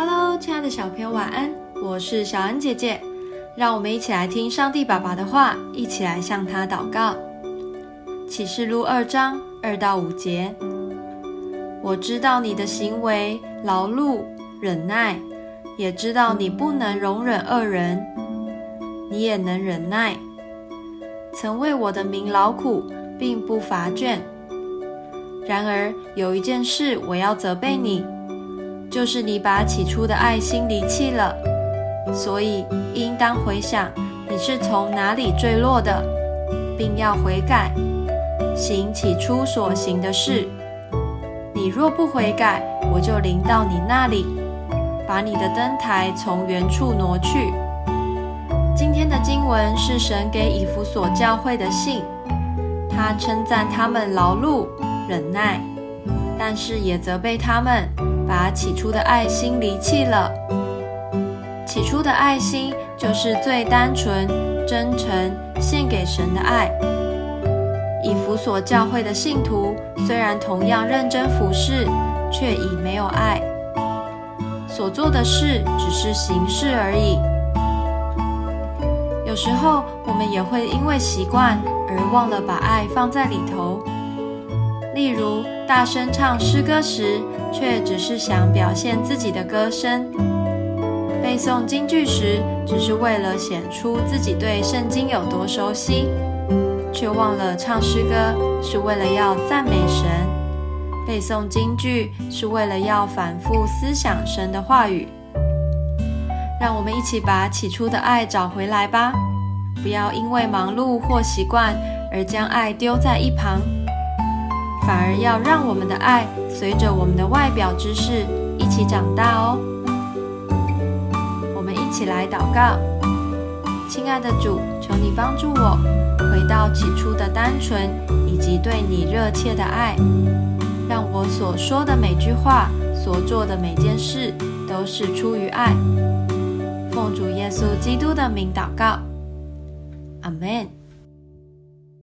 Hello，亲爱的小朋友，晚安！我是小恩姐姐，让我们一起来听上帝爸爸的话，一起来向他祷告。启示录二章二到五节，我知道你的行为劳碌忍耐，也知道你不能容忍恶人，你也能忍耐，曾为我的名劳苦，并不乏倦。然而有一件事我要责备你，就是你把起初的爱心离弃了。所以应当回想你是从哪里坠落的，并要悔改，行起初所行的事。你若不悔改，我就临到你那里，把你的灯台从原处挪去。今天的经文是神给以弗所教会的信，他称赞他们劳碌。忍耐，但是也责备他们把起初的爱心离弃了。起初的爱心就是最单纯、真诚献给神的爱。以弗所教会的信徒虽然同样认真服侍，却已没有爱，所做的事只是形式而已。有时候我们也会因为习惯而忘了把爱放在里头。例如，大声唱诗歌时，却只是想表现自己的歌声；背诵京剧时，只是为了显出自己对圣经有多熟悉，却忘了唱诗歌是为了要赞美神；背诵京剧是为了要反复思想神的话语。让我们一起把起初的爱找回来吧！不要因为忙碌或习惯而将爱丢在一旁。反而要让我们的爱随着我们的外表之事一起长大哦。我们一起来祷告，亲爱的主，求你帮助我回到起初的单纯以及对你热切的爱，让我所说的每句话、所做的每件事都是出于爱。奉主耶稣基督的名祷告，阿门。